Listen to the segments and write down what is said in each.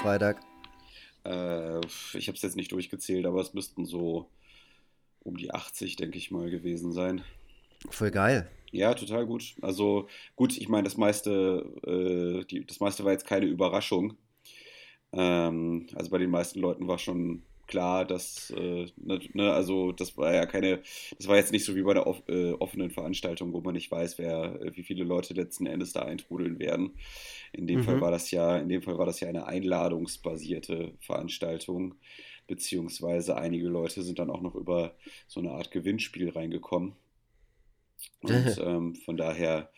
Freitag? Äh, ich habe es jetzt nicht durchgezählt, aber es müssten so um die 80, denke ich mal, gewesen sein. Voll geil. Ja, total gut. Also gut, ich meine, das meiste, äh, die, das meiste war jetzt keine Überraschung. Ähm, also bei den meisten Leuten war schon klar, dass, äh, ne, ne, also das war ja keine, das war jetzt nicht so wie bei der off, äh, offenen Veranstaltung, wo man nicht weiß, wer, äh, wie viele Leute letzten Endes da eintrudeln werden. In dem mhm. Fall war das ja, in dem Fall war das ja eine einladungsbasierte Veranstaltung, beziehungsweise einige Leute sind dann auch noch über so eine Art Gewinnspiel reingekommen. Und ähm, von daher,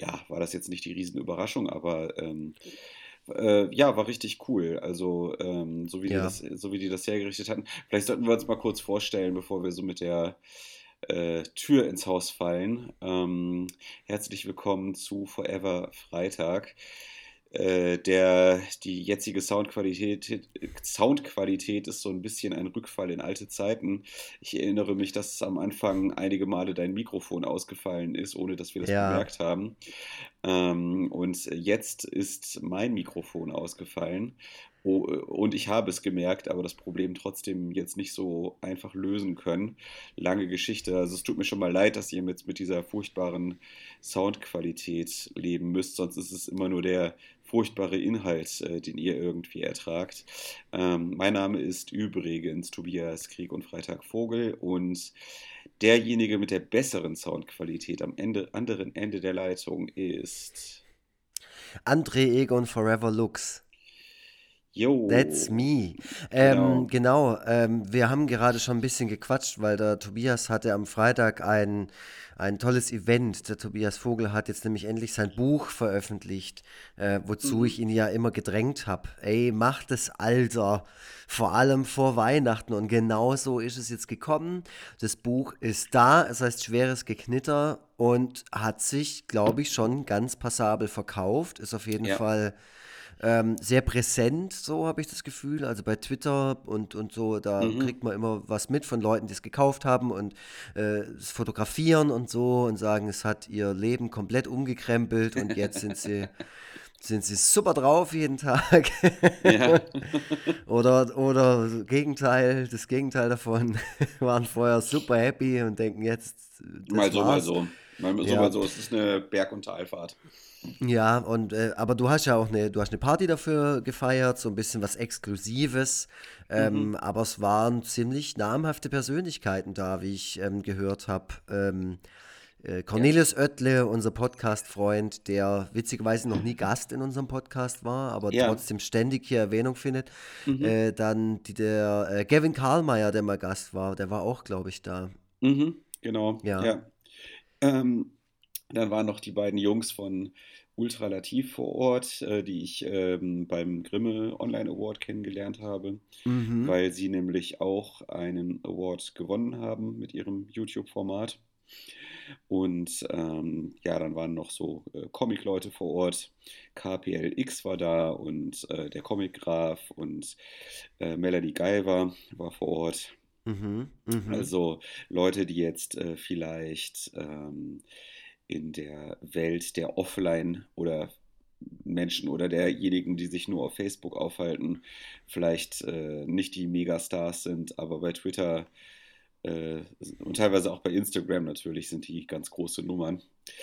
ja, war das jetzt nicht die Riesenüberraschung, aber ähm, äh, ja, war richtig cool. Also, ähm, so, wie ja. die das, so wie die das hergerichtet hatten. Vielleicht sollten wir uns mal kurz vorstellen, bevor wir so mit der äh, Tür ins Haus fallen. Ähm, herzlich willkommen zu Forever Freitag. Äh, der, die jetzige Soundqualität, Soundqualität ist so ein bisschen ein Rückfall in alte Zeiten. Ich erinnere mich, dass am Anfang einige Male dein Mikrofon ausgefallen ist, ohne dass wir das ja. bemerkt haben. Ähm, und jetzt ist mein Mikrofon ausgefallen. Oh, und ich habe es gemerkt, aber das Problem trotzdem jetzt nicht so einfach lösen können. Lange Geschichte. Also es tut mir schon mal leid, dass ihr jetzt mit dieser furchtbaren Soundqualität leben müsst. Sonst ist es immer nur der furchtbare Inhalt, äh, den ihr irgendwie ertragt. Ähm, mein Name ist übrigens Tobias Krieg und Freitag Vogel und derjenige mit der besseren Soundqualität am Ende, anderen Ende der Leitung ist André Egon Forever Lux. Jo. That's me. Ähm, genau, genau ähm, wir haben gerade schon ein bisschen gequatscht, weil der Tobias hatte am Freitag ein, ein tolles Event. Der Tobias Vogel hat jetzt nämlich endlich sein Buch veröffentlicht, äh, wozu mhm. ich ihn ja immer gedrängt habe. Ey, mach das Alter, vor allem vor Weihnachten. Und genau so ist es jetzt gekommen. Das Buch ist da, es heißt Schweres Geknitter und hat sich, glaube ich, schon ganz passabel verkauft. Ist auf jeden ja. Fall ähm, sehr präsent, so habe ich das Gefühl. Also bei Twitter und, und so, da mhm. kriegt man immer was mit von Leuten, die es gekauft haben und äh, es fotografieren und so und sagen, es hat ihr Leben komplett umgekrempelt und jetzt sind sie. sind sie super drauf jeden Tag. Ja. oder, oder Gegenteil, das Gegenteil davon, waren vorher super happy und denken jetzt. mal so, war's. mal so. Mal so, ja. mal so. Es ist eine Berg- und Talfahrt. Ja, und äh, aber du hast ja auch eine, du hast eine Party dafür gefeiert, so ein bisschen was Exklusives. Ähm, mhm. Aber es waren ziemlich namhafte Persönlichkeiten da, wie ich ähm, gehört habe. Ähm, äh, Cornelius ja. Oettle, unser Podcast-Freund, der witzigerweise noch nie Gast in unserem Podcast war, aber ja. trotzdem ständig hier Erwähnung findet. Mhm. Äh, dann die, der äh, Gavin Karlmeier, der mal Gast war, der war auch, glaube ich, da. Mhm, genau. Ja. ja. Ähm, dann waren noch die beiden Jungs von Ultralativ vor Ort, äh, die ich ähm, beim Grimme Online Award kennengelernt habe, mhm. weil sie nämlich auch einen Award gewonnen haben mit ihrem YouTube-Format. Und ähm, ja, dann waren noch so äh, Comic-Leute vor Ort. KPLX war da und äh, der Comic-Graf und äh, Melanie Geiver war vor Ort. Mhm, mh. Also Leute, die jetzt äh, vielleicht ähm, in der Welt der Offline- oder Menschen oder derjenigen, die sich nur auf Facebook aufhalten, vielleicht äh, nicht die Megastars sind, aber bei Twitter äh, und teilweise auch bei Instagram natürlich sind die ganz große Nummern.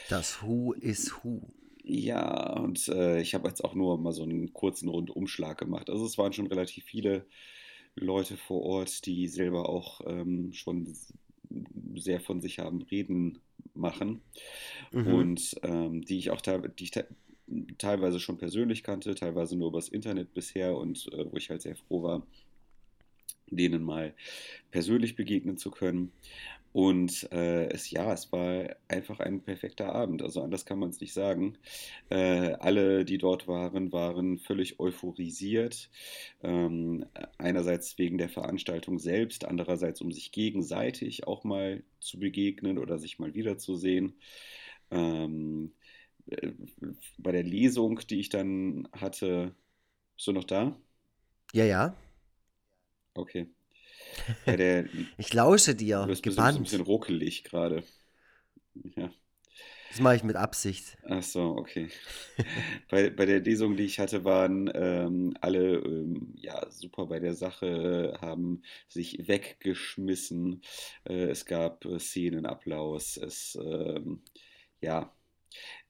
Das Who is Who. Ja, und äh, ich habe jetzt auch nur mal so einen kurzen Rundumschlag gemacht. Also es waren schon relativ viele Leute vor Ort, die selber auch ähm, schon sehr von sich haben reden machen mhm. und ähm, die ich auch die ich teilweise schon persönlich kannte, teilweise nur übers Internet bisher und äh, wo ich halt sehr froh war, denen mal persönlich begegnen zu können. Und äh, es, ja, es war einfach ein perfekter Abend. Also anders kann man es nicht sagen. Äh, alle, die dort waren, waren völlig euphorisiert. Ähm, einerseits wegen der Veranstaltung selbst, andererseits um sich gegenseitig auch mal zu begegnen oder sich mal wiederzusehen. Ähm, äh, bei der Lesung, die ich dann hatte, bist du noch da? Ja, ja. Okay. Ja, der, ich lausche dir, du bist gebannt. ein bisschen ruckelig gerade. Ja. Das mache ich mit Absicht. Ach so, okay. bei, bei der Lesung, die ich hatte, waren ähm, alle ähm, ja, super bei der Sache, haben sich weggeschmissen. Äh, es gab äh, Szenenapplaus. Es, ähm, ja,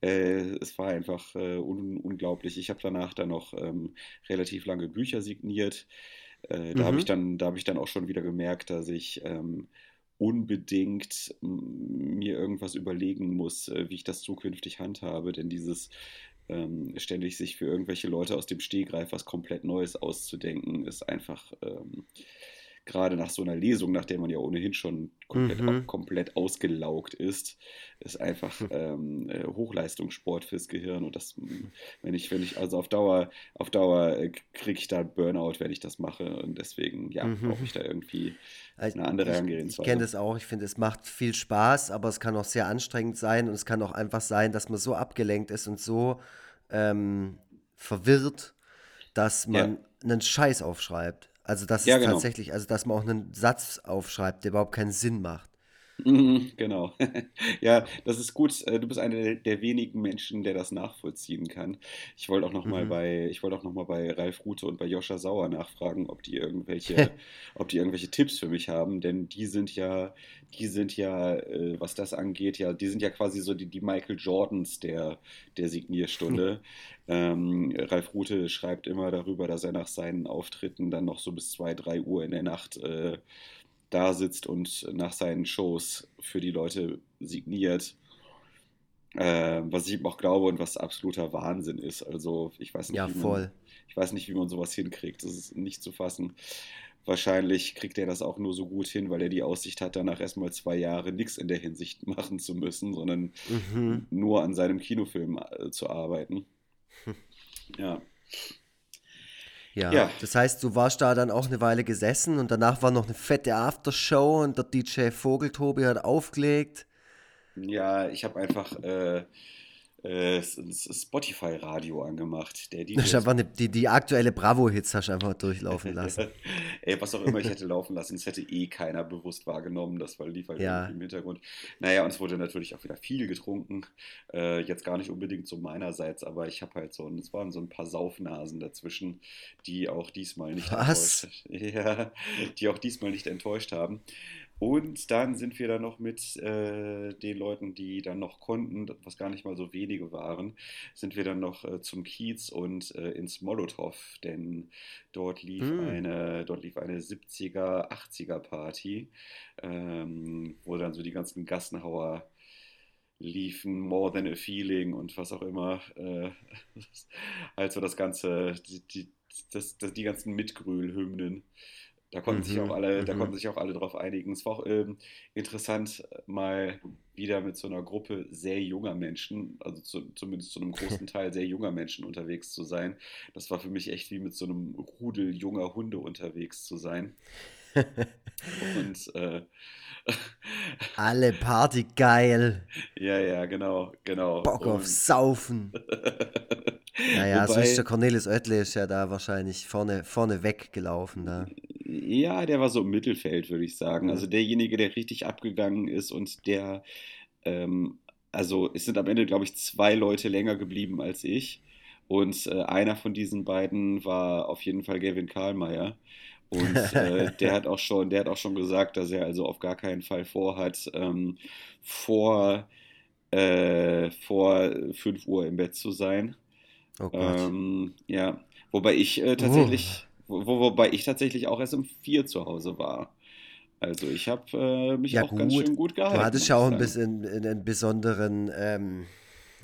äh, es war einfach äh, un unglaublich. Ich habe danach dann noch ähm, relativ lange Bücher signiert. Äh, da habe ich, mhm. hab ich dann auch schon wieder gemerkt, dass ich ähm, unbedingt mir irgendwas überlegen muss, äh, wie ich das zukünftig handhabe. Denn dieses ähm, ständig sich für irgendwelche Leute aus dem Stehgreif was komplett Neues auszudenken, ist einfach ähm, gerade nach so einer Lesung, nach der man ja ohnehin schon komplett, mhm. komplett ausgelaugt ist, ist einfach hm. ähm, äh, Hochleistungssport fürs Gehirn. Und das, wenn ich, wenn ich, also auf Dauer, auf Dauer äh, kriege ich da Burnout, wenn ich das mache. Und deswegen, ja, mhm. brauche ich da irgendwie also eine andere Herangehensweise. Ich, ich kenne das auch. Ich finde, es macht viel Spaß, aber es kann auch sehr anstrengend sein. Und es kann auch einfach sein, dass man so abgelenkt ist und so ähm, verwirrt, dass man ja. einen Scheiß aufschreibt. Also das ja, ist genau. tatsächlich, also dass man auch einen Satz aufschreibt, der überhaupt keinen Sinn macht. Mhm, genau. ja, das ist gut. Äh, du bist einer der wenigen Menschen, der das nachvollziehen kann. Ich wollte auch noch mal mhm. bei, ich wollte auch noch mal bei Ralf Rute und bei Joscha Sauer nachfragen, ob die irgendwelche, ob die irgendwelche Tipps für mich haben, denn die sind ja, die sind ja, äh, was das angeht, ja, die sind ja quasi so die, die Michael Jordans der, der Signierstunde. ähm, Ralf Rute schreibt immer darüber, dass er nach seinen Auftritten dann noch so bis 2, 3 Uhr in der Nacht äh, da sitzt und nach seinen Shows für die Leute signiert. Äh, was ich ihm auch glaube und was absoluter Wahnsinn ist. Also ich weiß nicht, ja, wie voll. Man, ich weiß nicht, wie man sowas hinkriegt. Das ist nicht zu fassen. Wahrscheinlich kriegt er das auch nur so gut hin, weil er die Aussicht hat, danach erstmal zwei Jahre nichts in der Hinsicht machen zu müssen, sondern mhm. nur an seinem Kinofilm äh, zu arbeiten. Ja. Ja, ja, das heißt, du warst da dann auch eine Weile gesessen und danach war noch eine fette Aftershow und der DJ Vogeltobi hat aufgelegt. Ja, ich habe einfach äh, äh, Spotify-Radio angemacht. Der DJ das einfach eine, die, die aktuelle Bravo-Hits hast du einfach durchlaufen lassen. Ey, was auch immer ich hätte laufen lassen, es hätte eh keiner bewusst wahrgenommen. Das war, lief halt ja. im Hintergrund. Naja, und es wurde natürlich auch wieder viel getrunken. Äh, jetzt gar nicht unbedingt so meinerseits, aber ich habe halt so, es waren so ein paar Saufnasen dazwischen, die auch diesmal nicht was? enttäuscht Ja, die auch diesmal nicht enttäuscht haben. Und dann sind wir dann noch mit äh, den Leuten, die dann noch konnten, was gar nicht mal so wenige waren, sind wir dann noch äh, zum Kiez und äh, ins Molotow, denn dort lief hm. eine, dort lief eine 70er, 80er Party, ähm, wo dann so die ganzen Gassenhauer liefen, More Than a Feeling und was auch immer. Äh, also das ganze, die, die, das, das, die ganzen Mitgrühl-Hymnen. Da konnten mhm, sich auch alle, da mhm. konnten sich auch alle drauf einigen. Es war auch ähm, interessant, mal wieder mit so einer Gruppe sehr junger Menschen, also zu, zumindest zu einem großen Teil sehr junger Menschen unterwegs zu sein. Das war für mich echt wie mit so einem Rudel junger Hunde unterwegs zu sein. Und äh, alle Party geil. Ja, ja, genau, genau. Bock auf Saufen. naja, Wobei, sonst der Cornelis Oettle ist ja da wahrscheinlich vorne, vorne weggelaufen da. Ja, der war so im Mittelfeld, würde ich sagen. Also derjenige, der richtig abgegangen ist und der, ähm, also es sind am Ende, glaube ich, zwei Leute länger geblieben als ich. Und äh, einer von diesen beiden war auf jeden Fall Gavin Karlmeier. Und äh, der hat auch schon, der hat auch schon gesagt, dass er also auf gar keinen Fall vorhat, ähm, vor, äh, vor 5 Uhr im Bett zu sein. Oh. Ähm, ja, wobei ich äh, tatsächlich. Oh wo, wobei ich tatsächlich auch erst um vier zu Hause war. Also ich habe äh, mich ja, auch gut. ganz schön gut gehalten. Du hattest ja auch ein bisschen einen besonderen, ähm,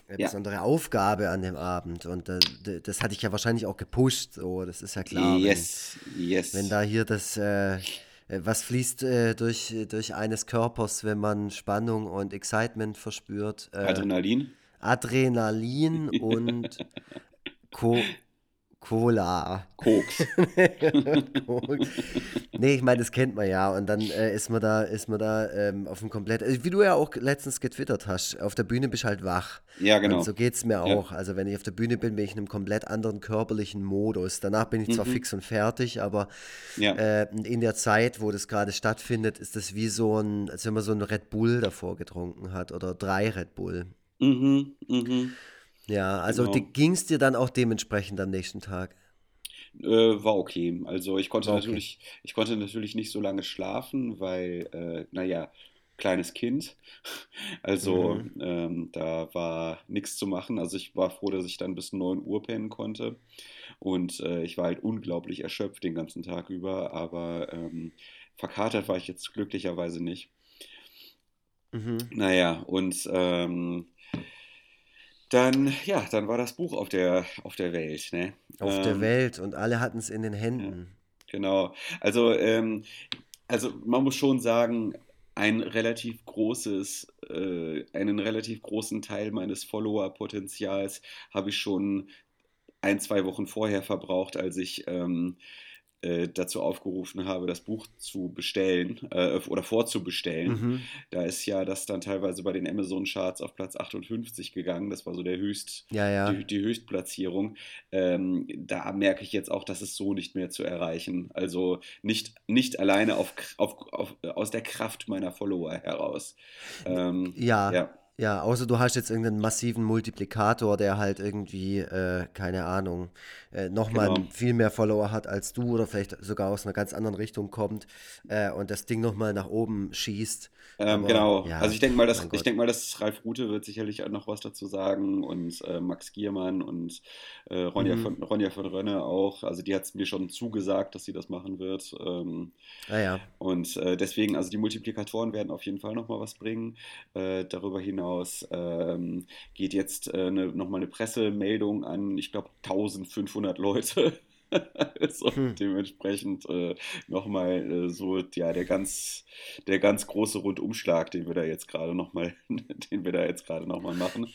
eine ja. besondere Aufgabe an dem Abend und äh, das hatte ich ja wahrscheinlich auch gepusht. So, das ist ja klar. Yes, wenn, yes. Wenn da hier das, äh, äh, was fließt äh, durch, durch eines Körpers, wenn man Spannung und Excitement verspürt? Äh, Adrenalin. Adrenalin und Co Cola. Koks. nee, ich meine, das kennt man ja. Und dann äh, ist man da, ist man da ähm, auf dem komplett. Also, wie du ja auch letztens getwittert hast, auf der Bühne bist halt wach. Ja, genau. Und so geht es mir auch. Ja. Also, wenn ich auf der Bühne bin, bin ich in einem komplett anderen körperlichen Modus. Danach bin ich zwar mhm. fix und fertig, aber ja. äh, in der Zeit, wo das gerade stattfindet, ist das wie so ein, als wenn man so ein Red Bull davor getrunken hat oder drei Red Bull. Mhm, mhm, Ja, also genau. ging es dir dann auch dementsprechend am nächsten Tag? Äh, war okay. Also ich konnte okay. natürlich, ich konnte natürlich nicht so lange schlafen, weil, äh, naja, kleines Kind. Also Mhm. ähm, da war nichts zu machen. Also ich war froh, dass ich dann bis 9 Uhr pennen konnte. Und äh, ich war halt unglaublich erschöpft den ganzen Tag über, aber ähm, verkatert war ich jetzt glücklicherweise nicht. Mhm. Naja, und ähm, dann, ja, dann war das Buch auf der, auf der Welt, ne? Auf der Ähm, Welt und alle hatten es in den ja, Händen. genau. Also, ähm, also man muss schon sagen, ein relativ großes, äh, einen relativ großen Teil meines Follower-Potenzials habe ich schon ein, zwei Wochen vorher verbraucht, als ich ähm, äh, dazu aufgerufen habe, das Buch zu bestellen äh, oder vorzubestellen. Mhm. Da ist ja das dann teilweise bei den Amazon-Charts auf Platz 58 gegangen. Das war so der Höchst, Ja, ja. die, die Höchstplatzierung. Ähm, da merke ich jetzt auch, dass es so nicht mehr zu erreichen. Also nicht, nicht alleine auf, auf, auf, aus der Kraft meiner Follower heraus. Ähm, Ja, ja, ja, außer du hast jetzt irgendeinen massiven Multiplikator, der halt irgendwie, äh, keine Ahnung, äh, genau. nochmal viel mehr Follower hat als du oder vielleicht sogar aus einer ganz anderen Richtung kommt äh, und das Ding nochmal nach oben schießt. Ähm, Aber genau. Also ja, ich denke mal, dass ich denke mal, dass Ralf Rute wird sicherlich auch noch was dazu sagen und äh, Max Giermann und äh, Ronja Mhm. von Ronja von Rönne auch. Also die hat es mir schon zugesagt, dass sie das machen wird. Ähm, Ah ja. und äh, deswegen, also die Multiplikatoren werden auf jeden Fall noch mal was bringen. Äh, darüber hinaus ähm, geht jetzt äh, ne, noch mal eine Pressemeldung an, ich glaube 1500 Leute. Also Hm. dementsprechend äh, nochmal äh, so ja der ganz der ganz große Rundumschlag, den wir da jetzt gerade noch mal, den wir da jetzt gerade noch mal machen.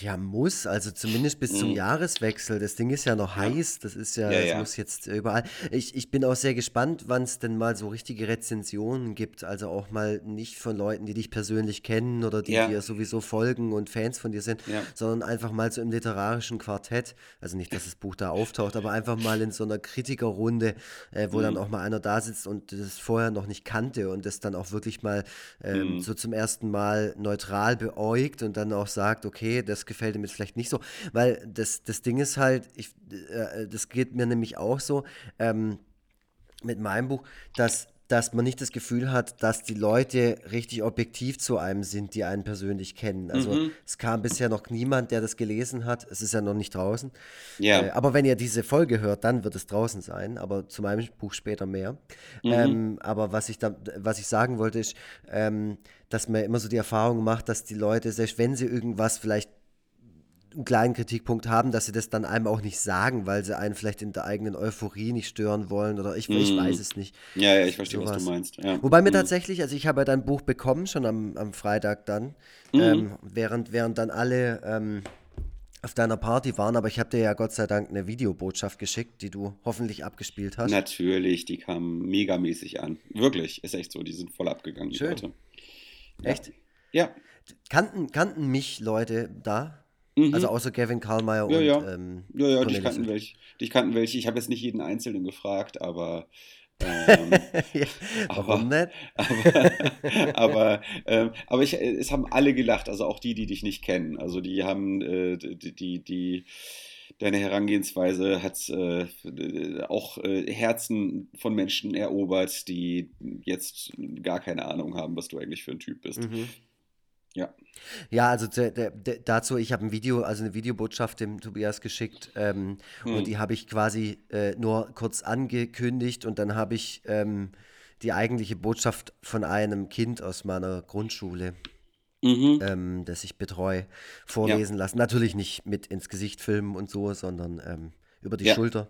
Ja, muss, also zumindest bis zum Mm, Jahreswechsel. Das Ding ist ja noch ja, heiß, das ist ja, ja, das ja, muss jetzt überall. Ich, ich bin auch sehr gespannt, wann es denn mal so richtige Rezensionen gibt. Also auch mal nicht von Leuten, die dich persönlich kennen oder die dir sowieso folgen und Fans von dir sind, sondern einfach mal so im literarischen Quartett. Also nicht, dass das Buch da auftaucht, aber einfach mal in so einer Kritikerrunde, äh, wo dann Mm, auch mal einer da sitzt und das vorher noch nicht kannte und das dann auch wirklich mal ähm, mm, so zum ersten Mal neutral beäugt und dann auch sagt, okay, das gefällt ihm jetzt vielleicht nicht so, weil das, das Ding ist halt, ich, äh, das geht mir nämlich auch so ähm, mit meinem Buch, dass, dass man nicht das Gefühl hat, dass die Leute richtig objektiv zu einem sind, die einen persönlich kennen. Also mhm, es kam bisher noch niemand, der das gelesen hat, es ist ja noch nicht draußen. Äh, ja, aber wenn ihr diese Folge hört, dann wird es draußen sein, aber zu meinem Buch später mehr. mhm, Ähm, aber was ich, da, was ich sagen wollte, ist, ähm, dass man immer so die Erfahrung macht, dass die Leute, selbst wenn sie irgendwas vielleicht einen kleinen Kritikpunkt haben, dass sie das dann einem auch nicht sagen, weil sie einen vielleicht in der eigenen Euphorie nicht stören wollen oder ich, ich weiß mm. es nicht. Ja, ja, ich verstehe, was du meinst. Ja, Wobei mir mm, tatsächlich, also ich habe ja dein Buch bekommen, schon am, am Freitag dann, mm. ähm, während, während dann alle ähm, auf deiner Party waren, aber ich habe dir ja Gott sei Dank eine Videobotschaft geschickt, die du hoffentlich abgespielt hast. Natürlich, die kamen megamäßig an. Wirklich, ist echt so, die sind voll abgegangen, die Schön. Leute. Ja, Echt? ja, Kannten, kannten mich Leute da? Also mhm. außer Gavin Karlmeier Ja, und ja. ähm, Ja, ja, dich kannten welche. Dich kannten welche. Ich habe jetzt nicht jeden Einzelnen gefragt, aber, ähm, Ja, Warum aber, nicht? aber, aber, ähm, aber ich, es haben alle gelacht, also auch die, die dich nicht kennen. Also die haben, äh, die, die, die, deine Herangehensweise hat äh, auch äh, Herzen von Menschen erobert, die jetzt gar keine Ahnung haben, was du eigentlich für ein Typ bist. Mhm. Ja. Ja, also zu- der, der, dazu, ich habe ein Video, also eine Videobotschaft dem Tobias geschickt ähm, und Hm. die habe ich quasi äh, nur kurz angekündigt und dann habe ich ähm, die eigentliche Botschaft von einem Kind aus meiner Grundschule, Mhm. ähm, das ich betreue, Ja. vorlesen lassen. Natürlich nicht mit ins Gesicht filmen und so, sondern ähm, über die Ja. Schulter.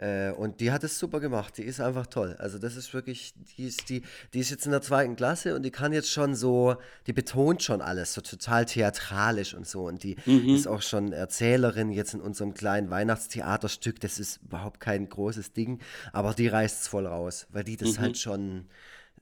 Äh, und die hat es super gemacht. Die ist einfach toll. Also das ist wirklich, die ist, die, die ist jetzt in der zweiten Klasse und die kann jetzt schon so, die betont schon alles, so total theatralisch und so. Und die ist Mhm. auch schon Erzählerin jetzt in unserem kleinen Weihnachtstheaterstück. Das ist überhaupt kein großes Ding, aber die reißt es voll raus, weil die das halt Mhm. schon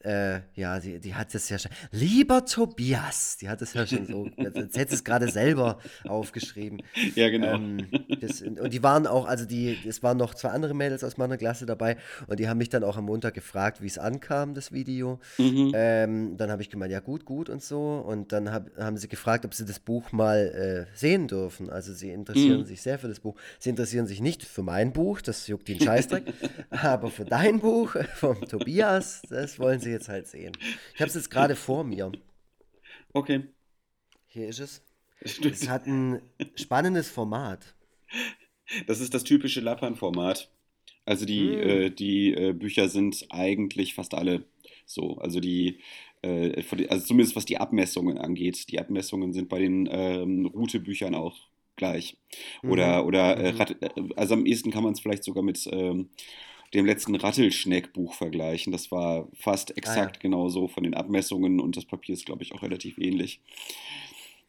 äh, ja, die, die hat es ja schon. Lieber Tobias, die hat es ja schon so. Jetzt hätte es gerade selber aufgeschrieben. Ja, genau. Ähm, das, und die waren auch, also die, es waren noch zwei andere Mädels aus meiner Klasse dabei und die haben mich dann auch am Montag gefragt, wie es ankam, das Video. Mhm. Ähm, dann habe ich gemeint, ja, gut, gut und so. Und dann hab, haben sie gefragt, ob sie das Buch mal äh, sehen dürfen. Also sie interessieren mhm. sich sehr für das Buch. Sie interessieren sich nicht für mein Buch, das juckt den Scheißdreck, aber für dein Buch vom Tobias, das wollen sie jetzt halt sehen. Ich habe es jetzt gerade vor mir. Okay. Hier ist es. Es hat ein spannendes Format. Das ist das typische Lappan-Format. Also die, mm. äh, die äh, Bücher sind eigentlich fast alle so. Also die, äh, also zumindest was die Abmessungen angeht. Die Abmessungen sind bei den ähm, Route-Büchern auch gleich. Oder, mhm. oder äh, mhm. Äh, also am ehesten kann man es vielleicht sogar mit ähm, dem letzten Rattelschneck-Buch vergleichen. Das war fast exakt ah, ja. genauso von den Abmessungen und das Papier ist, glaube ich, auch relativ ähnlich.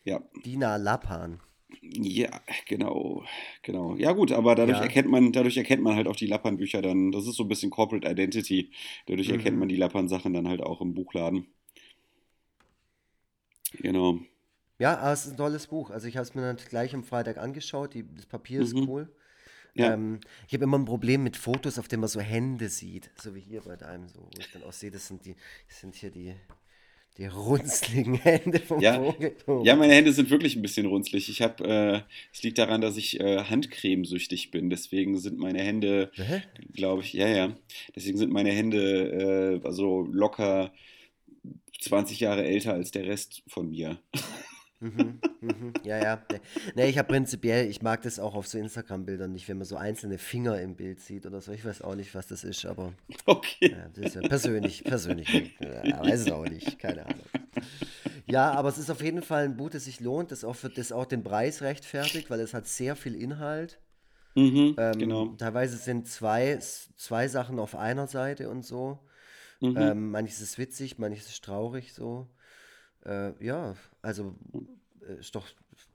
Ja. Dina Lappan. Ja, genau, genau. Ja gut, aber dadurch ja. erkennt man, dadurch erkennt man halt auch die Lappan-Bücher dann. Das ist so ein bisschen Corporate Identity. Dadurch mhm. erkennt man die Lappan-Sachen dann halt auch im Buchladen. Genau. Ja, aber es ist ein tolles Buch. Also ich habe es mir dann gleich am Freitag angeschaut. Die, das Papier ist mhm. cool. Ja. Ähm, ich habe immer ein Problem mit Fotos, auf denen man so Hände sieht. So wie hier bei deinem, so, wo ich dann auch sehe, das sind die, das sind hier die, die runzligen Hände vom ja, Vogel. Ja, meine Hände sind wirklich ein bisschen runzlig. Ich habe, äh, es liegt daran, dass ich äh, Handcremesüchtig bin. Deswegen sind meine Hände, glaube ich, ja, ja. Deswegen sind meine Hände äh, also locker 20 Jahre älter als der Rest von mir. Mhm, mhm, ja, ja. Nee, nee ich habe prinzipiell, ich mag das auch auf so Instagram-Bildern nicht, wenn man so einzelne Finger im Bild sieht oder so. Ich weiß auch nicht, was das ist, aber. Okay. Ja, das ist ja persönlich, persönlich. Ja, weiß es auch nicht, keine Ahnung. Ja, aber es ist auf jeden Fall ein Buch, das sich lohnt, das auch, für, das auch den Preis rechtfertigt, weil es hat sehr viel Inhalt. Mhm, ähm, genau. Teilweise sind zwei, zwei Sachen auf einer Seite und so. Mhm. Ähm, manches ist witzig, manches ist traurig so. Äh, ja, also äh, ist, doch,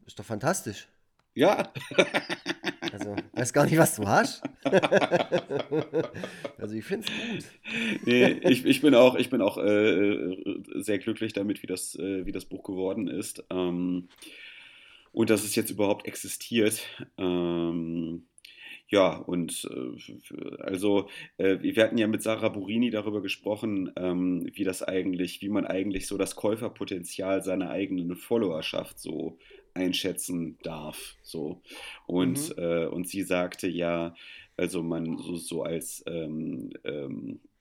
ist doch fantastisch. Ja. Also, weiß gar nicht, was du hast. also, ich finde es gut. Nee, ich, ich bin auch, ich bin auch äh, sehr glücklich damit, wie das, äh, wie das Buch geworden ist. Ähm, und dass es jetzt überhaupt existiert. Ähm, ja, und äh, also äh, wir hatten ja mit Sarah Burini darüber gesprochen, ähm, wie das eigentlich, wie man eigentlich so das Käuferpotenzial seiner eigenen Followerschaft so einschätzen darf. So. Und, mhm. äh, und sie sagte ja, also man so, so als ähm, ähm, äh,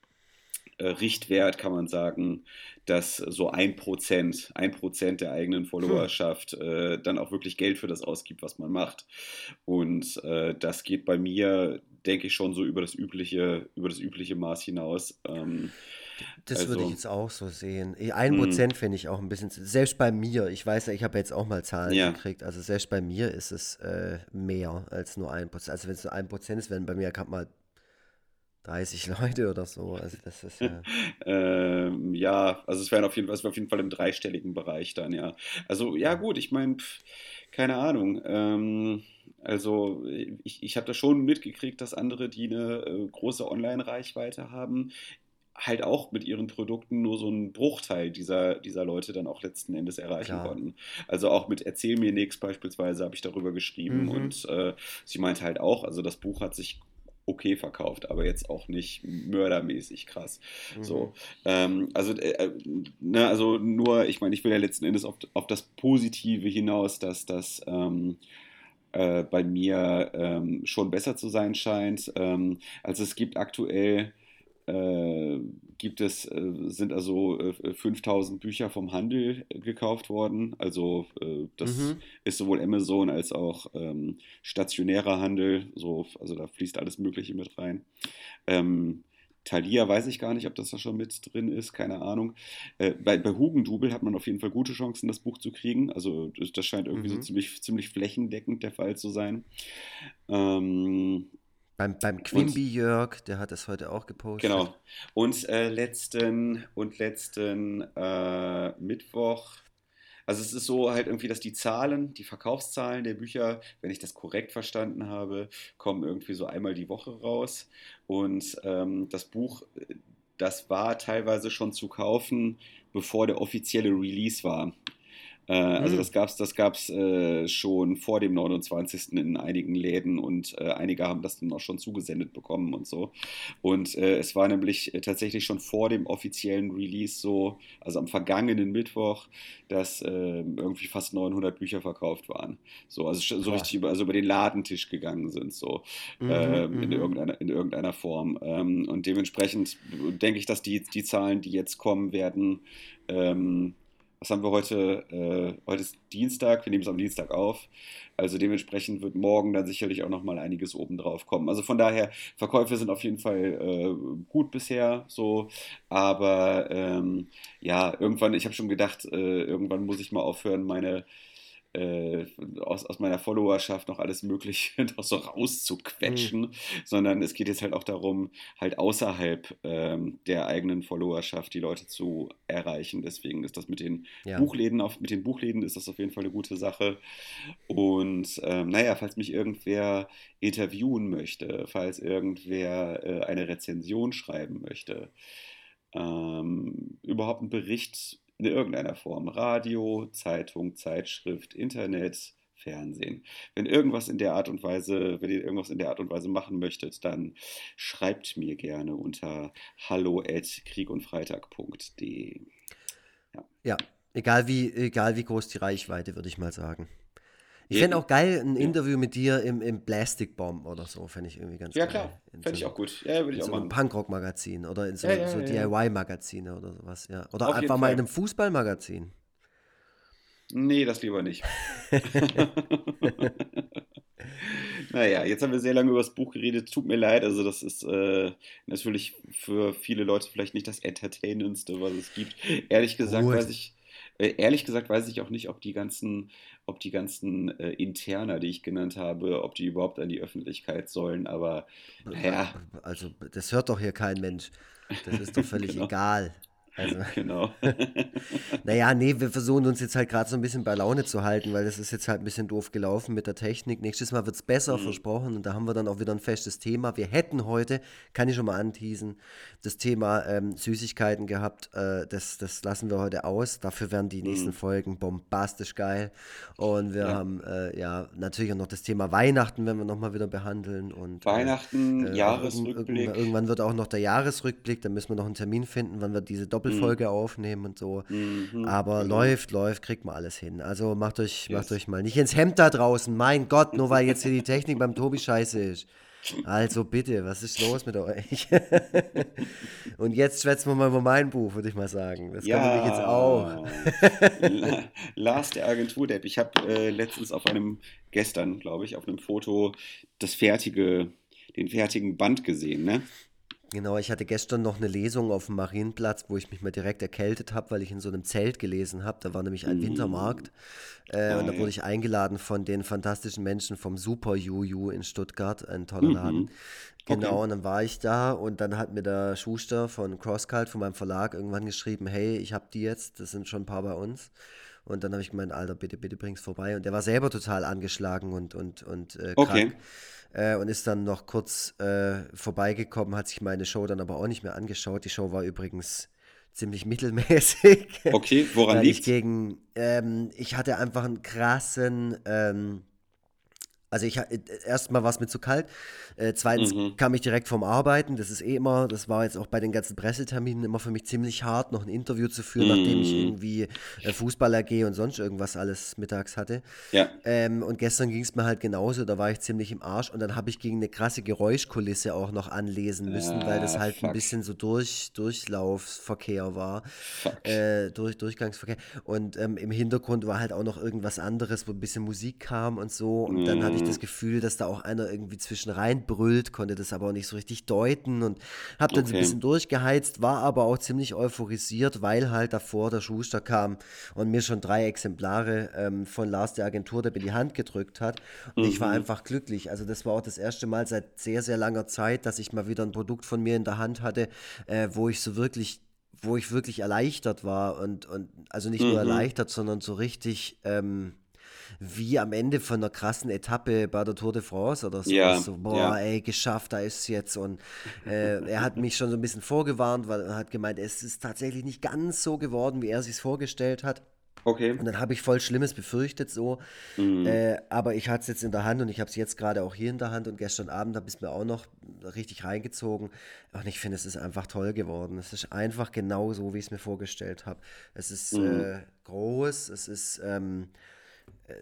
Richtwert kann man sagen, dass so ein Prozent, ein Prozent der eigenen Followerschaft äh, dann auch wirklich Geld für das ausgibt, was man macht. Und äh, das geht bei mir, denke ich, schon so über das übliche, über das übliche Maß hinaus. Ähm, das also, würde ich jetzt auch so sehen. Ein hm. Prozent finde ich auch ein bisschen, selbst bei mir, ich weiß ja, ich habe jetzt auch mal Zahlen ja. gekriegt, also selbst bei mir ist es äh, mehr als nur ein Prozent. Also wenn es nur ein Prozent ist, wenn bei mir gerade mal 30 Leute oder so. Also das ist ja. ähm, ja, also es wären auf jeden Fall, es wäre auf jeden Fall im dreistelligen Bereich dann, ja. Also ja gut, ich meine, keine Ahnung. Ähm, also ich, ich habe da schon mitgekriegt, dass andere, die eine äh, große Online-Reichweite haben, halt auch mit ihren Produkten nur so einen Bruchteil dieser, dieser Leute dann auch letzten Endes erreichen Klar. konnten. Also auch mit Erzähl mir nichts beispielsweise habe ich darüber geschrieben mhm. und äh, sie meinte halt auch, also das Buch hat sich okay verkauft, aber jetzt auch nicht mördermäßig krass. Mhm. So, ähm, also, äh, äh, ne, also nur, ich meine, ich will ja letzten Endes auf, auf das Positive hinaus, dass das ähm, äh, bei mir ähm, schon besser zu sein scheint. Ähm, also es gibt aktuell äh, gibt es, äh, sind also äh, 5000 Bücher vom Handel gekauft worden. Also äh, das mhm. ist sowohl Amazon als auch ähm, stationärer Handel. So, also da fließt alles Mögliche mit rein. Ähm, Thalia weiß ich gar nicht, ob das da schon mit drin ist, keine Ahnung. Äh, bei, bei Hugendubel hat man auf jeden Fall gute Chancen, das Buch zu kriegen. Also das, das scheint irgendwie mhm. so ziemlich, ziemlich flächendeckend der Fall zu sein. Ähm, beim, beim Quimby Jörg, der hat das heute auch gepostet. Genau. Und äh, letzten, und letzten äh, Mittwoch, also es ist so halt irgendwie, dass die Zahlen, die Verkaufszahlen der Bücher, wenn ich das korrekt verstanden habe, kommen irgendwie so einmal die Woche raus. Und ähm, das Buch das war teilweise schon zu kaufen, bevor der offizielle Release war. Äh, also mhm. das gab es das gab's, äh, schon vor dem 29. in einigen Läden und äh, einige haben das dann auch schon zugesendet bekommen und so. Und äh, es war nämlich tatsächlich schon vor dem offiziellen Release so, also am vergangenen Mittwoch, dass ähm, irgendwie fast 900 Bücher verkauft waren. So, also so richtig über, also über den Ladentisch gegangen sind, so mhm, ähm, in, mhm. irgendeiner, in irgendeiner Form. Ähm, und dementsprechend denke ich, dass die, die Zahlen, die jetzt kommen werden, ähm, was haben wir heute? Äh, heute ist Dienstag, wir nehmen es am Dienstag auf. Also dementsprechend wird morgen dann sicherlich auch noch mal einiges obendrauf kommen. Also von daher, Verkäufe sind auf jeden Fall äh, gut bisher so. Aber ähm, ja, irgendwann, ich habe schon gedacht, äh, irgendwann muss ich mal aufhören, meine äh, aus, aus meiner Followerschaft noch alles Mögliche noch so rauszuquetschen, mhm. sondern es geht jetzt halt auch darum, halt außerhalb ähm, der eigenen Followerschaft die Leute zu erreichen. Deswegen ist das mit den ja. Buchläden, auf, mit den Buchläden ist das auf jeden Fall eine gute Sache. Und ähm, naja, falls mich irgendwer interviewen möchte, falls irgendwer äh, eine Rezension schreiben möchte, ähm, überhaupt einen Bericht in irgendeiner Form. Radio, Zeitung, Zeitschrift, Internet, Fernsehen. Wenn irgendwas in der Art und Weise, wenn ihr irgendwas in der Art und Weise machen möchtet, dann schreibt mir gerne unter hallo@kriegundfreitag.de. Ja. ja, egal wie egal wie groß die Reichweite, würde ich mal sagen. Ich fände auch geil ein Interview mit dir im, im Plastic Bomb oder so, fände ich irgendwie ganz ja, geil. Ja, klar, fände ich auch gut. Ja, würde ich auch so machen. Punkrock-Magazin oder in so, ja, so DIY-Magazine oder sowas, ja. Oder Auf einfach mal in einem Fußballmagazin. Nee, das lieber nicht. naja, jetzt haben wir sehr lange über das Buch geredet. Tut mir leid, also das ist äh, natürlich für viele Leute vielleicht nicht das Entertainendste, was es gibt. Ehrlich gesagt Gut. weiß ich äh, ehrlich gesagt weiß ich auch nicht, ob die ganzen, ob die ganzen äh, Interner, die ich genannt habe, ob die überhaupt an die Öffentlichkeit sollen, aber ja. Also das hört doch hier kein Mensch. Das ist doch völlig genau. egal. Also, genau. naja, nee, wir versuchen uns jetzt halt gerade so ein bisschen bei Laune zu halten, weil das ist jetzt halt ein bisschen doof gelaufen mit der Technik. Nächstes Mal wird es besser, mhm. versprochen. Und da haben wir dann auch wieder ein festes Thema. Wir hätten heute, kann ich schon mal anteasen, das Thema ähm, Süßigkeiten gehabt. Äh, das, das lassen wir heute aus. Dafür werden die nächsten mhm. Folgen bombastisch geil. Und wir ja. haben äh, ja natürlich auch noch das Thema Weihnachten, wenn wir nochmal wieder behandeln. Und, äh, Weihnachten, äh, Jahresrückblick. Irgendwann, irgendwann wird auch noch der Jahresrückblick. Da müssen wir noch einen Termin finden, wann wir diese Doppel Doppelfolge mhm. aufnehmen und so. Mhm. Aber mhm. läuft, läuft, kriegt man alles hin. Also macht euch, yes. macht euch mal nicht ins Hemd da draußen. Mein Gott, nur weil jetzt hier die Technik beim Tobi scheiße ist. Also bitte, was ist los mit euch? und jetzt schwätzen wir mal über mein Buch, würde ich mal sagen. Das ja, kann ich jetzt auch. Lars, der Agenturdepp. Ich habe äh, letztens auf einem, gestern glaube ich, auf einem Foto das fertige, den fertigen Band gesehen, ne? Genau, ich hatte gestern noch eine Lesung auf dem Marienplatz, wo ich mich mal direkt erkältet habe, weil ich in so einem Zelt gelesen habe. Da war nämlich ein Wintermarkt. Äh, oh, und da wurde ich eingeladen von den fantastischen Menschen vom Super Juju in Stuttgart, ein toller mhm. Laden. Genau, okay. und dann war ich da und dann hat mir der Schuster von CrossCult, von meinem Verlag, irgendwann geschrieben, hey, ich habe die jetzt, das sind schon ein paar bei uns. Und dann habe ich gemeint, Alter, bitte, bitte bring's vorbei. Und der war selber total angeschlagen und, und, und äh, krank. Okay äh, und ist dann noch kurz äh, vorbeigekommen, hat sich meine Show dann aber auch nicht mehr angeschaut. Die Show war übrigens ziemlich mittelmäßig. Okay, woran liegt ich gegen ähm, Ich hatte einfach einen krassen ähm, also ich äh, erstmal war es mir zu kalt. Äh, zweitens mhm. kam ich direkt vom Arbeiten. Das ist eh immer, das war jetzt auch bei den ganzen Presseterminen immer für mich ziemlich hart, noch ein Interview zu führen, mhm. nachdem ich mhm. irgendwie äh, Fußball AG und sonst irgendwas alles mittags hatte. Ja. Ähm, und gestern ging es mir halt genauso, da war ich ziemlich im Arsch und dann habe ich gegen eine krasse Geräuschkulisse auch noch anlesen müssen, ja, weil das halt fuck. ein bisschen so durch, Durchlaufsverkehr war. Äh, durch, Durchgangsverkehr. Und ähm, im Hintergrund war halt auch noch irgendwas anderes, wo ein bisschen Musik kam und so. Und mhm. dann hatte ich ich das Gefühl, dass da auch einer irgendwie zwischen rein brüllt, konnte das aber auch nicht so richtig deuten und habe dann okay. so ein bisschen durchgeheizt, war aber auch ziemlich euphorisiert, weil halt davor der Schuster kam und mir schon drei Exemplare ähm, von Lars der Agentur der in die Hand gedrückt hat. Und mhm. ich war mhm. einfach glücklich. Also das war auch das erste Mal seit sehr, sehr langer Zeit, dass ich mal wieder ein Produkt von mir in der Hand hatte, äh, wo ich so wirklich wo ich wirklich erleichtert war und, und also nicht mhm. nur erleichtert, sondern so richtig ähm, wie am Ende von einer krassen Etappe bei der Tour de France oder so. Ja, so boah, ja. ey, geschafft, da ist es jetzt. Und äh, er hat mich schon so ein bisschen vorgewarnt, weil er hat gemeint, es ist tatsächlich nicht ganz so geworden, wie er sich vorgestellt hat. Okay. Und dann habe ich voll Schlimmes befürchtet so. Mhm. Äh, aber ich hatte es jetzt in der Hand und ich habe es jetzt gerade auch hier in der Hand und gestern Abend habe ich es mir auch noch richtig reingezogen. Und ich finde, es ist einfach toll geworden. Es ist einfach genau so, wie ich es mir vorgestellt habe. Es ist Mhm. äh, groß, es ist, ähm,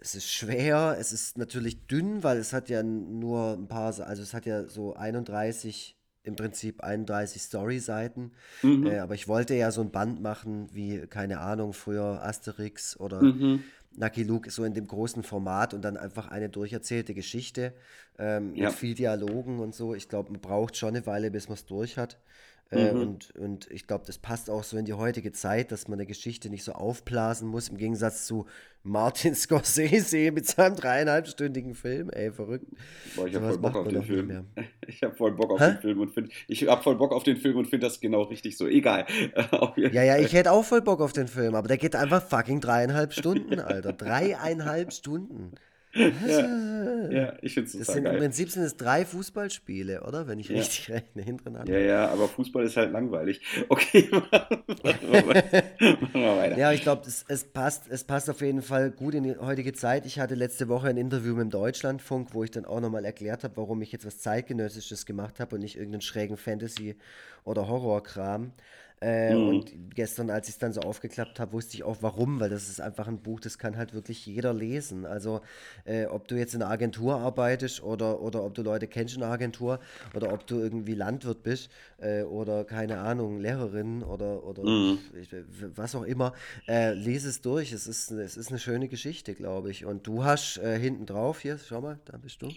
es ist schwer, es ist natürlich dünn, weil es hat ja nur ein paar, also es hat ja so 31, im Prinzip 31 Story-Seiten. Mhm. Äh, aber ich wollte ja so ein Band machen, wie, keine Ahnung, früher Asterix oder Mhm. Lucky Luke, so in dem großen Format und dann einfach eine durcherzählte Geschichte ähm, Ja. mit viel Dialogen und so. Ich glaube, man braucht schon eine Weile, bis man es durch hat. Äh, Mhm. und, und ich glaube, das passt auch so in die heutige Zeit, dass man eine Geschichte nicht so aufblasen muss, im Gegensatz zu Martin Scorsese mit seinem dreieinhalbstündigen Film. Ey, verrückt. Boah, ich habe Sowas voll Bock auf den Film. Ich habe voll Bock auf den Film und finde, ich habe voll Bock auf den Film und finde das genau richtig so. Egal. Ja, ja, ich hätte auch voll Bock auf den Film, aber der geht einfach fucking dreieinhalb Stunden, Alter. Dreieinhalb Stunden. Ja, ich finde es Das sind im geil. Prinzip sind es drei Fußballspiele, oder? Wenn ich Ja. richtig rechne, hintereinander. Ja, ja, aber Fußball ist halt langweilig. Okay, machen wir weiter. Machen wir weiter. Ja, ich glaube, es, es, passt, es passt auf jeden Fall gut in die heutige Zeit. Ich hatte letzte Woche ein Interview mit dem Deutschlandfunk, wo ich dann auch nochmal erklärt habe, warum ich jetzt was Zeitgenössisches gemacht habe und nicht irgendeinen schrägen Fantasy- oder Horrorkram. Äh, Mhm. Und gestern, als ich es dann so aufgeklappt habe, wusste ich auch warum, weil das ist einfach ein Buch, das kann halt wirklich jeder lesen. Also, äh, ob du jetzt in einer Agentur arbeitest oder, oder ob du Leute kennst in einer Agentur oder ob du irgendwie Landwirt bist äh, oder keine Ahnung, Lehrerin oder, oder Mhm. was auch immer, äh, lese es durch. Es ist, es ist eine schöne Geschichte, glaube ich. Und du hast äh, hinten drauf, hier, schau mal, da bist du.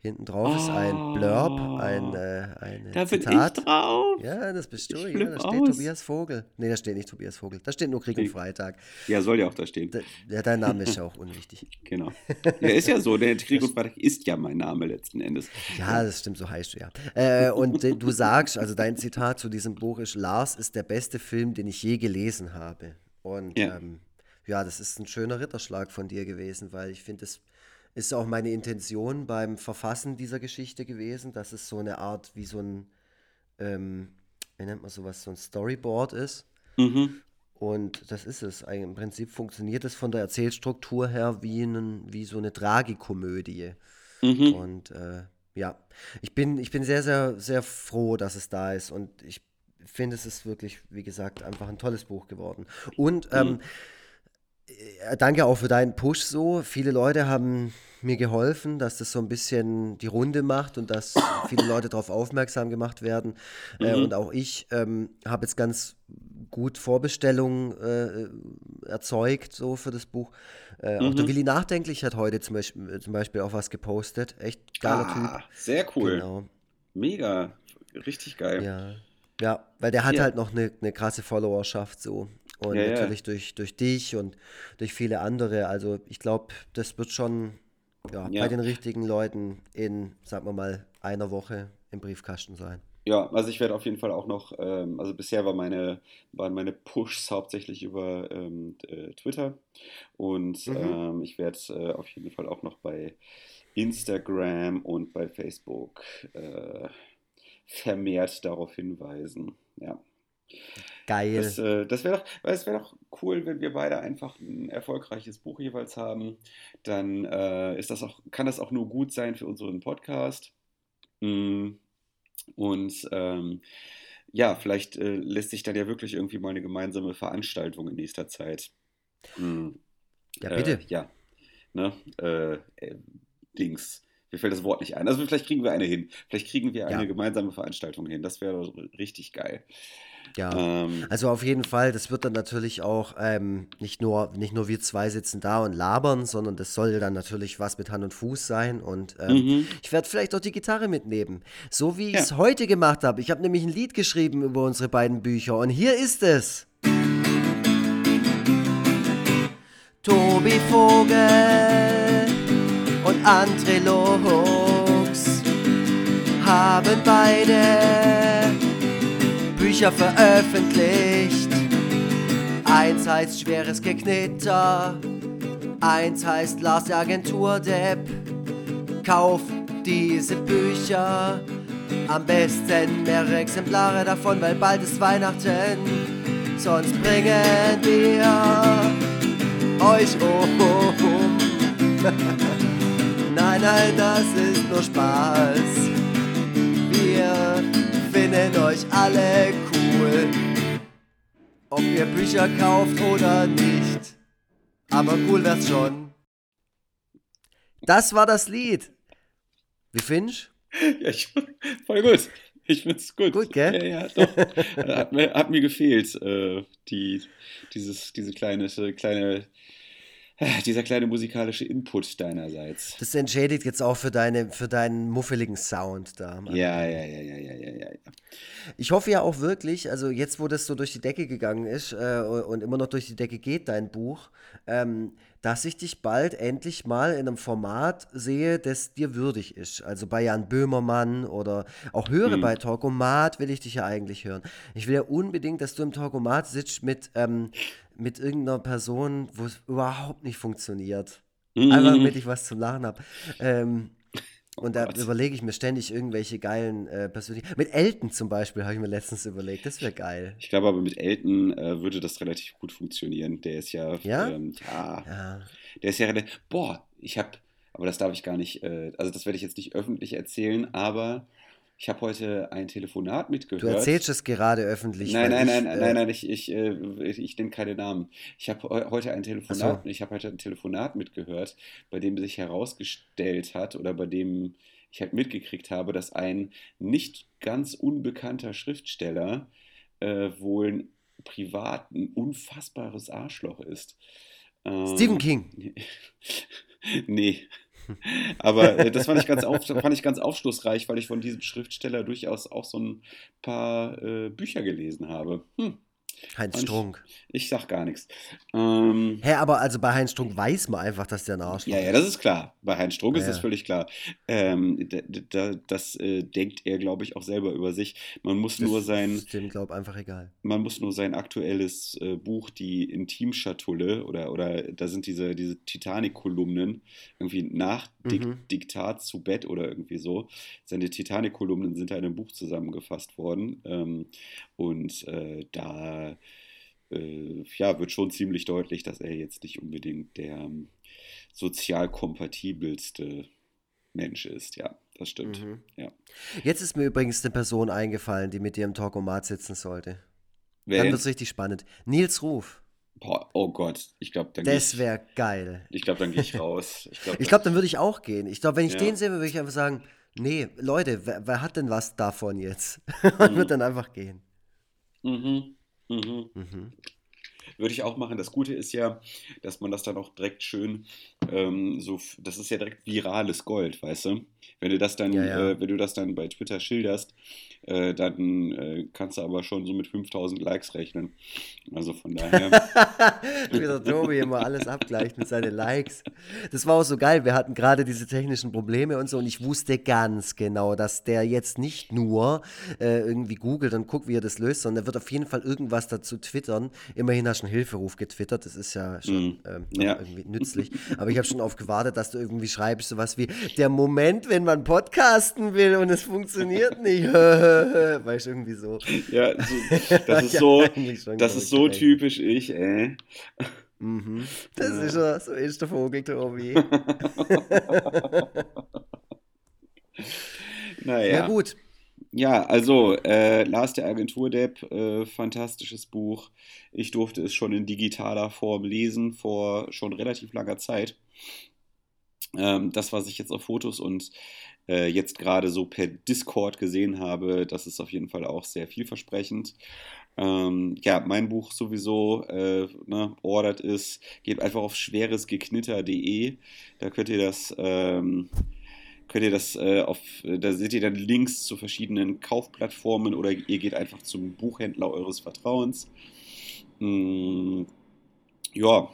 Hinten drauf ist ein Blurb, ein, äh, ein Da bin Zitat. ich drauf. Ja, das bist du. Ja, da steht aus. Tobias Vogel. Nee, da steht nicht Tobias Vogel. Da steht nur Krieg und. Freitag. Ja, soll ja auch da stehen. Da, ja, dein Name ist ja auch unwichtig. Genau. Ja, ist ja so. Der Krieg und Freitag ist ja mein Name letzten Endes. Ja, das stimmt, so heißt du ja. Äh, und äh, du sagst, also dein Zitat zu diesem Buch ist, Lars ist der beste Film, den ich je gelesen habe. Und Ja. ähm, ja, das ist ein schöner Ritterschlag von dir gewesen, weil ich finde, das ist auch meine Intention beim Verfassen dieser Geschichte gewesen, dass es so eine Art wie so ein, ähm, wie nennt man sowas, so ein Storyboard ist. Mhm. Und das ist es. Im Prinzip funktioniert es von der Erzählstruktur her wie, einen, wie so eine Tragikomödie. Mhm. Und äh, ja, ich bin, ich bin sehr, sehr, sehr froh, dass es da ist. Und ich finde, es ist wirklich, wie gesagt, einfach ein tolles Buch geworden. Und ähm, äh, danke auch für deinen Push so. Viele Leute haben mir geholfen, dass das so ein bisschen die Runde macht und dass viele Leute darauf aufmerksam gemacht werden. Äh, Mhm. und auch ich ähm, habe jetzt ganz gut Vorbestellungen äh, erzeugt, so für das Buch. Äh, Auch der Mhm. Willi Nachdenklich hat heute zum Beispiel, zum Beispiel auch was gepostet. Echt geiler Ah, Typ. sehr cool. Genau. Mega. Richtig geil. Ja. Ja, weil der hat Ja. halt noch eine, eine krasse Followerschaft so. Und Ja, ja. natürlich durch, durch dich und durch viele andere. Also ich glaube, das wird schon ja, Ja. bei den richtigen Leuten in, sagen wir mal, einer Woche im Briefkasten sein. Ja, also ich werde auf jeden Fall auch noch, ähm, also bisher war meine, waren meine Pushs hauptsächlich über ähm, äh, Twitter und Mhm. ähm, ich werde äh, auf jeden Fall auch noch bei Instagram und bei Facebook äh, vermehrt darauf hinweisen. Ja. Geil. Das, äh, das wäre doch, wäre doch cool, wenn wir beide einfach ein erfolgreiches Buch jeweils haben. Dann äh, ist das auch, kann das auch nur gut sein für unseren Podcast. Mm, Und ähm, ja, vielleicht äh, lässt sich dann ja wirklich irgendwie mal eine gemeinsame Veranstaltung in nächster Zeit. Mm, ja, äh, bitte. ja. Ne? Äh, äh, Dings. Mir fällt das Wort nicht ein. Also vielleicht kriegen wir eine hin. Vielleicht kriegen wir eine Ja. gemeinsame Veranstaltung hin. Das wäre richtig geil. Ja. Ähm, Also auf jeden Fall, das wird dann natürlich auch ähm, nicht nur, nicht nur wir zwei sitzen da und labern, sondern das soll dann natürlich was mit Hand und Fuß sein. Und ähm, Mhm. ich werde vielleicht auch die Gitarre mitnehmen. So wie ich Ja. es heute gemacht habe. Ich habe nämlich ein Lied geschrieben über unsere beiden Bücher und hier ist es. Tobi Vogel und André Lux haben beide Bücher veröffentlicht. Eins heißt schweres Geknitter Eins heißt Lars der Agentur-Depp. Kauf diese Bücher. Am besten mehrere Exemplare davon, weil bald ist Weihnachten. Sonst bringen wir euch um. nein, nein, das ist nur Spaß. Wir finden euch alle cool. Ob ihr Bücher kauft oder nicht. Aber cool wär's schon. Das war das Lied. Wie findest Ja, ich, voll gut. Ich find's gut. Gut, gell? Ja, ja, doch. hat, mir, hat mir gefehlt, äh, die, dieses, diese kleine, kleine dieser kleine musikalische Input deinerseits. Das entschädigt jetzt auch für, deine, für deinen muffeligen Sound da. Ja, ja, ja, ja, ja. Ich hoffe ja auch wirklich, also jetzt, wo das so durch die Decke gegangen ist äh, und immer noch durch die Decke geht, dein Buch, ähm, dass ich dich bald endlich mal in einem Format sehe, das dir würdig ist. Also bei Jan Böhmermann oder auch höre mhm. bei Talkomat will ich dich ja eigentlich hören. Ich will ja unbedingt, dass du im Talkomat sitzt mit, ähm, mit irgendeiner Person, wo es überhaupt nicht funktioniert. Mhm. Einfach damit ich was zum Lachen habe. Ähm, und da oh überlege ich mir ständig irgendwelche geilen äh, Persönlichkeiten. Mit Elton zum Beispiel habe ich mir letztens überlegt. Das wäre geil. Ich glaube aber mit Elton äh, würde das relativ gut funktionieren. Der ist ja. Ja? Ähm, ja, ja. Der ist ja relativ. Boah, ich habe. Aber das darf ich gar nicht. Äh, also, das werde ich jetzt nicht öffentlich erzählen, aber ich habe heute ein Telefonat mitgehört. Du erzählst es gerade öffentlich. Nein, nein, nein, ich, nein, äh, nein, ich, ich, äh, ich, ich nenne keine Namen. Ich habe heute ein Telefonat, so. ich habe heute ein Telefonat mitgehört, bei dem sich herausgestellt hat oder bei dem ich halt mitgekriegt habe, dass ein nicht ganz unbekannter Schriftsteller äh, wohl ein privat ein unfassbares Arschloch ist. Ähm, Stephen King. nee. Aber äh, das fand ich, ganz auf, fand ich ganz aufschlussreich, weil ich von diesem Schriftsteller durchaus auch so ein paar äh, Bücher gelesen habe. Hm. Heinz Strunk. Ich, ich, sag gar nichts. Ähm, Hä, aber also bei Heinz Strunk weiß man einfach, dass der ein Arschloch ist. Ja, ja, das ist klar. Bei Heinz Strunk ja, ist das völlig klar. Ähm, da, das äh, denkt er, glaube ich, auch selber über sich. Man muss das nur sein. Ist dem, glaube einfach egal. Man muss nur sein aktuelles äh, Buch, die Intimschatulle, oder, oder da sind diese, diese Titanic-Kolumnen, irgendwie nach mhm. Diktat zu Bett oder irgendwie so. Seine Titanic-Kolumnen sind da in einem Buch zusammengefasst worden. Ähm, und äh, da äh, ja, wird schon ziemlich deutlich, dass er jetzt nicht unbedingt der ähm, sozial kompatibelste Mensch ist. Ja, das stimmt. Mhm. Ja. Jetzt ist mir übrigens eine Person eingefallen, die mit dir im Talkomat sitzen sollte. Wer? Dann wird es richtig spannend. Nils Ruf. Boah, oh Gott, ich glaube, dann Das wäre geil. Ich glaube, dann gehe ich raus. Ich glaube, glaub, dann würde ich auch gehen. Ich glaube, wenn ich ja. den sehe, würde ich einfach sagen, nee, Leute, wer, wer hat denn was davon jetzt? Und mhm. würde dann einfach gehen. Mhm. Mhm. Mhm. Würde ich auch machen. Das Gute ist ja, dass man das dann auch direkt schön ähm, so, das ist ja direkt virales Gold, weißt du? Wenn du das dann, ja, ja. Äh, wenn du das dann bei Twitter schilderst, äh, dann äh, kannst du aber schon so mit 5000 Likes rechnen. Also von daher. Wie der Tobi immer alles abgleicht mit seinen Likes. Das war auch so geil. Wir hatten gerade diese technischen Probleme und so und ich wusste ganz genau, dass der jetzt nicht nur äh, irgendwie googelt und guckt, wie er das löst, sondern er wird auf jeden Fall irgendwas dazu twittern. Immerhin hast du einen Hilferuf getwittert. Das ist ja schon mm, ähm, ja. irgendwie nützlich. Aber ich habe schon auf gewartet, dass du irgendwie schreibst, sowas wie der Moment, wenn man podcasten will und es funktioniert nicht. weißt du, irgendwie so. Ja, so, das ist so, das ist so typisch ich, ey. Mhm. Das ja. ist ja, so ist der Vogel, Tobi. naja. Ja, gut. Ja, also äh, Lars der Agentur-Depp, äh, fantastisches Buch. Ich durfte es schon in digitaler Form lesen vor schon relativ langer Zeit. Ähm, das, was ich jetzt auf Fotos und äh, jetzt gerade so per Discord gesehen habe, das ist auf jeden Fall auch sehr vielversprechend. Ähm, ja, mein Buch sowieso äh, ne, ordert ist, geht einfach auf schweresgeknitter.de. Da könnt ihr das, ähm, könnt ihr das äh, auf, da seht ihr dann Links zu verschiedenen Kaufplattformen oder ihr geht einfach zum Buchhändler eures Vertrauens. Mm, ja,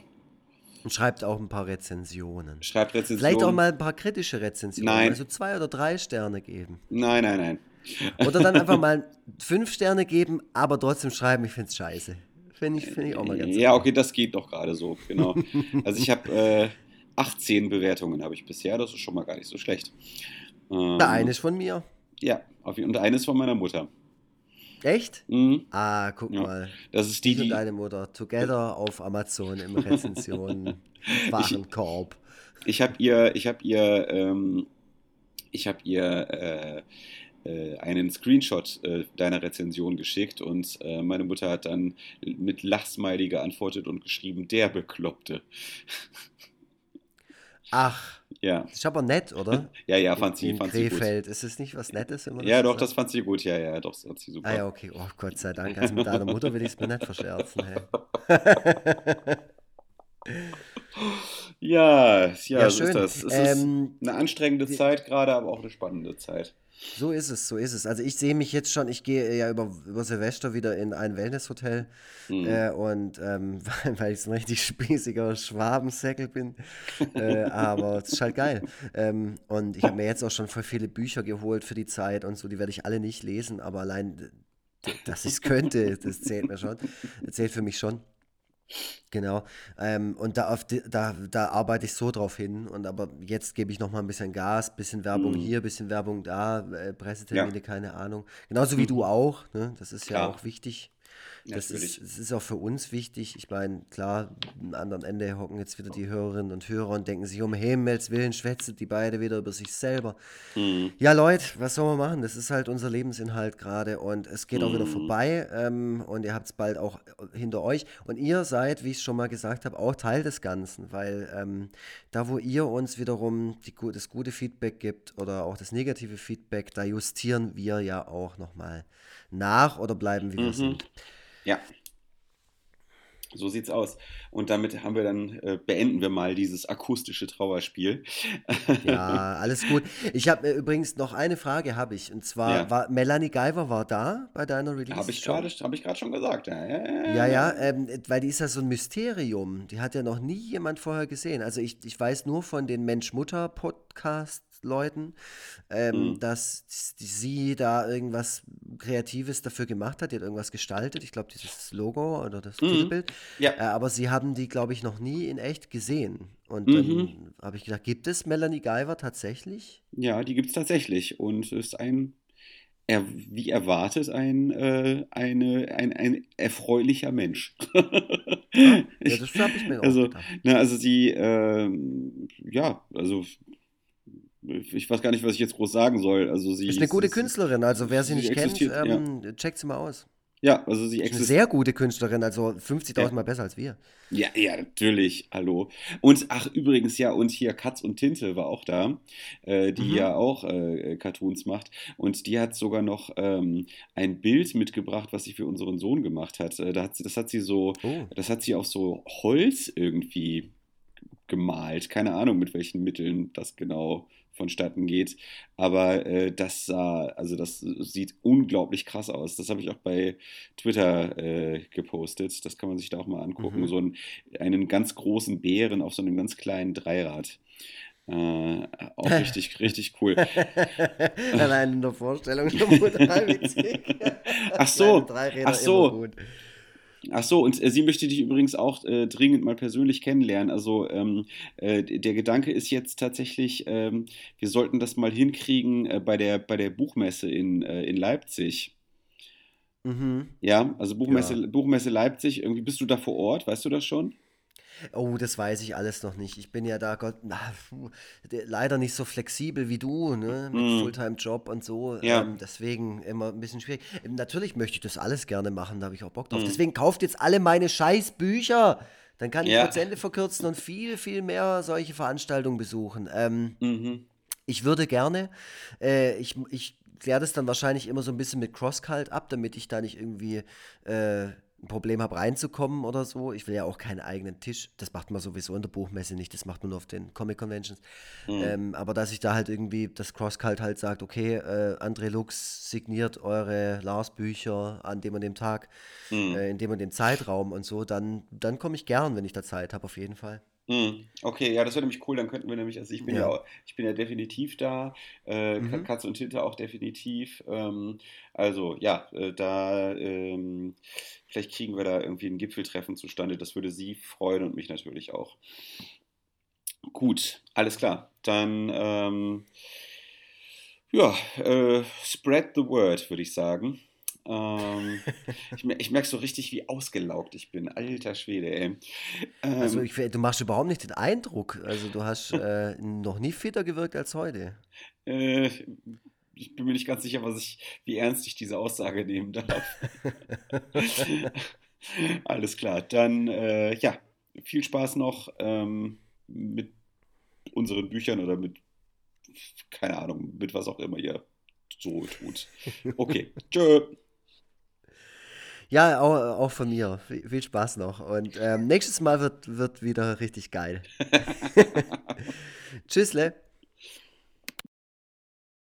und schreibt auch ein paar Rezensionen. Schreibt Rezensionen. Vielleicht auch mal ein paar kritische Rezensionen. Nein. Also zwei oder drei Sterne geben. Nein, nein, nein. Oder dann einfach mal fünf Sterne geben, aber trotzdem schreiben, ich finde es scheiße. finde ich, find ich auch mal ganz Ja, okay, das geht doch gerade so, genau. also ich habe äh, 18 Bewertungen habe ich bisher, das ist schon mal gar nicht so schlecht. Ähm, der eine ist von mir. Ja, und eine ist von meiner Mutter. Echt? Mhm. Ah, guck Ja. mal. Das ist die, Ich und die. deine Mutter. Together auf Amazon im Rezension Warenkorb. Ich habe ihr, ich habe ihr, ähm, ich habe ihr äh, äh, einen Screenshot äh, deiner Rezension geschickt und äh, meine Mutter hat dann mit Lachsmiley geantwortet und geschrieben, der Bekloppte. Ach, Ja, das ist aber nett, oder? ja, ja, fand sie, In fand sie gut. Krefeld. Ist es nicht was Nettes? Man Ja, so doch, das fand sie gut. Ja, ja, doch, das fand sie super. Ah ja, okay. Oh Gott sei Dank. Also mit deiner Mutter will ich es mir nicht verscherzen. Hey. Ja, ja, Ja, so schön. ist das. Es Ähm, ist eine anstrengende die- Zeit gerade, aber auch eine spannende Zeit. So ist es, so ist es. Also ich sehe mich jetzt schon, ich gehe ja über, über Silvester wieder in ein Wellnesshotel Hm. äh, und ähm, weil, ich so ein richtig spießiger Schwabensäckel bin. äh, aber es ist halt geil. Ähm, und ich habe mir jetzt auch schon voll viele Bücher geholt für die Zeit und so, die werde ich alle nicht lesen, aber allein, dass ich es könnte, das zählt mir schon. Das zählt für mich schon. Genau. Ähm, und da, auf die, da, da arbeite ich so drauf hin. Und aber jetzt gebe ich noch mal ein bisschen Gas, bisschen Werbung Mhm. hier, bisschen Werbung da, äh, Pressetermine, Ja. keine Ahnung. Genauso wie du auch. Ne? Das ist ja Klar. auch wichtig. Das ist, das ist auch für uns wichtig. Ich meine, klar, am anderen Ende hocken jetzt wieder die Hörerinnen und Hörer und denken sich, um Himmels Willen schwätzen die beide wieder über sich selber. Hm. Ja, Leute, was soll man machen? Das ist halt unser Lebensinhalt gerade und es geht auch wieder Mhm. vorbei ähm, und ihr habt es bald auch hinter euch. Und ihr seid, wie ich es schon mal gesagt habe, auch Teil des Ganzen, weil ähm, da, wo ihr uns wiederum die, das gute Feedback gibt oder auch das negative Feedback, da justieren wir ja auch nochmal nach oder bleiben, wie wir Mhm. sind. Ja. So sieht's aus. Und damit haben wir dann, äh, beenden wir mal dieses akustische Trauerspiel. Ja, alles gut. Ich habe äh, übrigens noch eine Frage, habe ich. Und zwar, Ja. war Melanie Guyver war da bei deiner Release? Habe ich gerade hab ich gerade schon gesagt. Ja, ja, Ja, ja, ähm, weil die ist ja so ein Mysterium. Die hat ja noch nie jemand vorher gesehen. Also ich, ich weiß nur von den Mensch-Mutter-Podcast-Leuten, ähm, Mhm. dass sie da irgendwas Kreatives dafür gemacht hat. Die hat irgendwas gestaltet. Ich glaube, dieses Logo oder das Mhm. Titelbild. Ja. Äh, aber sie haben die, glaube ich, noch nie in echt gesehen. Und Mhm. dann habe ich gedacht, gibt es Melanie Guyver tatsächlich? Ja, die gibt es tatsächlich und ist ein, er, wie erwartet, ein, äh, eine, ein, ein erfreulicher Mensch. Ja, das habe ich mir auch also, gedacht. na, also sie, ähm, ja, also ich weiß gar nicht, was ich jetzt groß sagen soll. Also sie Ist eine gute Künstlerin, also wer sie sie nicht kennt, existiert, ja. ähm, checkt sie mal aus. Ja, also sie Ist eine existiert. sehr gute Künstlerin, also 50.000 Ja. Mal besser als wir. Ja, ja, natürlich. Hallo. Und ach, übrigens, ja, und hier Katz und Tinte war auch da, äh, die Mhm. ja auch äh, Cartoons macht. Und die hat sogar noch ähm, ein Bild mitgebracht, was sie für unseren Sohn gemacht hat. Äh, da hat sie, das hat sie so, Oh. das hat sie auf so Holz irgendwie gemalt. Keine Ahnung, mit welchen Mitteln das genau vonstatten geht. Aber äh, das sah, also das sieht unglaublich krass aus. Das habe ich auch bei Twitter äh, gepostet. Das kann man sich da auch mal angucken. Mhm. So einen, einen ganz großen Bären auf so einem ganz kleinen Dreirad. Äh, auch richtig, richtig cool. Allein in der Vorstellung schon total witzig. Ach so, ach so. Ach so, und äh, sie möchte dich übrigens auch äh, dringend mal persönlich kennenlernen. Also ähm, äh, der Gedanke ist jetzt tatsächlich, ähm, wir sollten das mal hinkriegen äh, bei der, bei der Buchmesse in, äh, in Leipzig. Mhm. Ja, also Buchmesse, Ja. Buchmesse Leipzig. Irgendwie bist du da vor Ort, weißt du das schon? Oh, das weiß ich alles noch nicht. Ich bin ja da Gott, na, leider nicht so flexibel wie du, ne, mit Mm. Fulltime-Job und so. Ja. Ähm, deswegen immer ein bisschen schwierig. Ähm, natürlich möchte ich das alles gerne machen, da habe ich auch Bock drauf. Mm. Deswegen kauft jetzt alle meine scheiß Bücher. Dann kann ich Ja. Prozente verkürzen und viel, viel mehr solche Veranstaltungen besuchen. Ähm, Mhm. Ich würde gerne. Äh, ich ich kläre das dann wahrscheinlich immer so ein bisschen mit Crosscult ab, damit ich da nicht irgendwie äh, ein Problem habe, reinzukommen oder so. Ich will ja auch keinen eigenen Tisch. Das macht man sowieso in der Buchmesse nicht. Das macht man nur auf den Comic Conventions. Mhm. Ähm, aber dass ich da halt irgendwie, das Crosscult halt sagt, okay, äh, André Lux signiert eure Lars-Bücher an dem und dem Tag, Mhm. äh, in dem und dem Zeitraum und so, dann, dann komme ich gern, wenn ich da Zeit habe, auf jeden Fall. Mhm. Okay, ja, das wäre nämlich cool. Dann könnten wir nämlich, also ich bin ja, Ja. ich bin ja definitiv da, äh, Mhm. Katze und Tinte auch definitiv. Ähm, also ja, äh, da ähm, vielleicht kriegen wir da irgendwie ein Gipfeltreffen zustande. Das würde Sie freuen und mich natürlich auch. Gut, alles klar. Dann ähm, ja, äh, spread the word, würde ich sagen. Ähm, ich, ich merke so richtig, wie ausgelaugt ich bin. Alter Schwede, ey. Also Ähm, ich, du machst überhaupt nicht den Eindruck. Also du hast äh, noch nie fitter gewirkt als heute. Äh, ich bin mir nicht ganz sicher, was ich, wie ernst ich diese Aussage nehmen darf. Alles klar, dann äh, ja, viel Spaß noch ähm, mit unseren Büchern oder mit, keine Ahnung, mit was auch immer ihr so tut. Okay, tschö. Ja, auch, auch von mir. Viel, Spaß noch. Und ähm, nächstes Mal wird, wird wieder richtig geil. Tschüssle.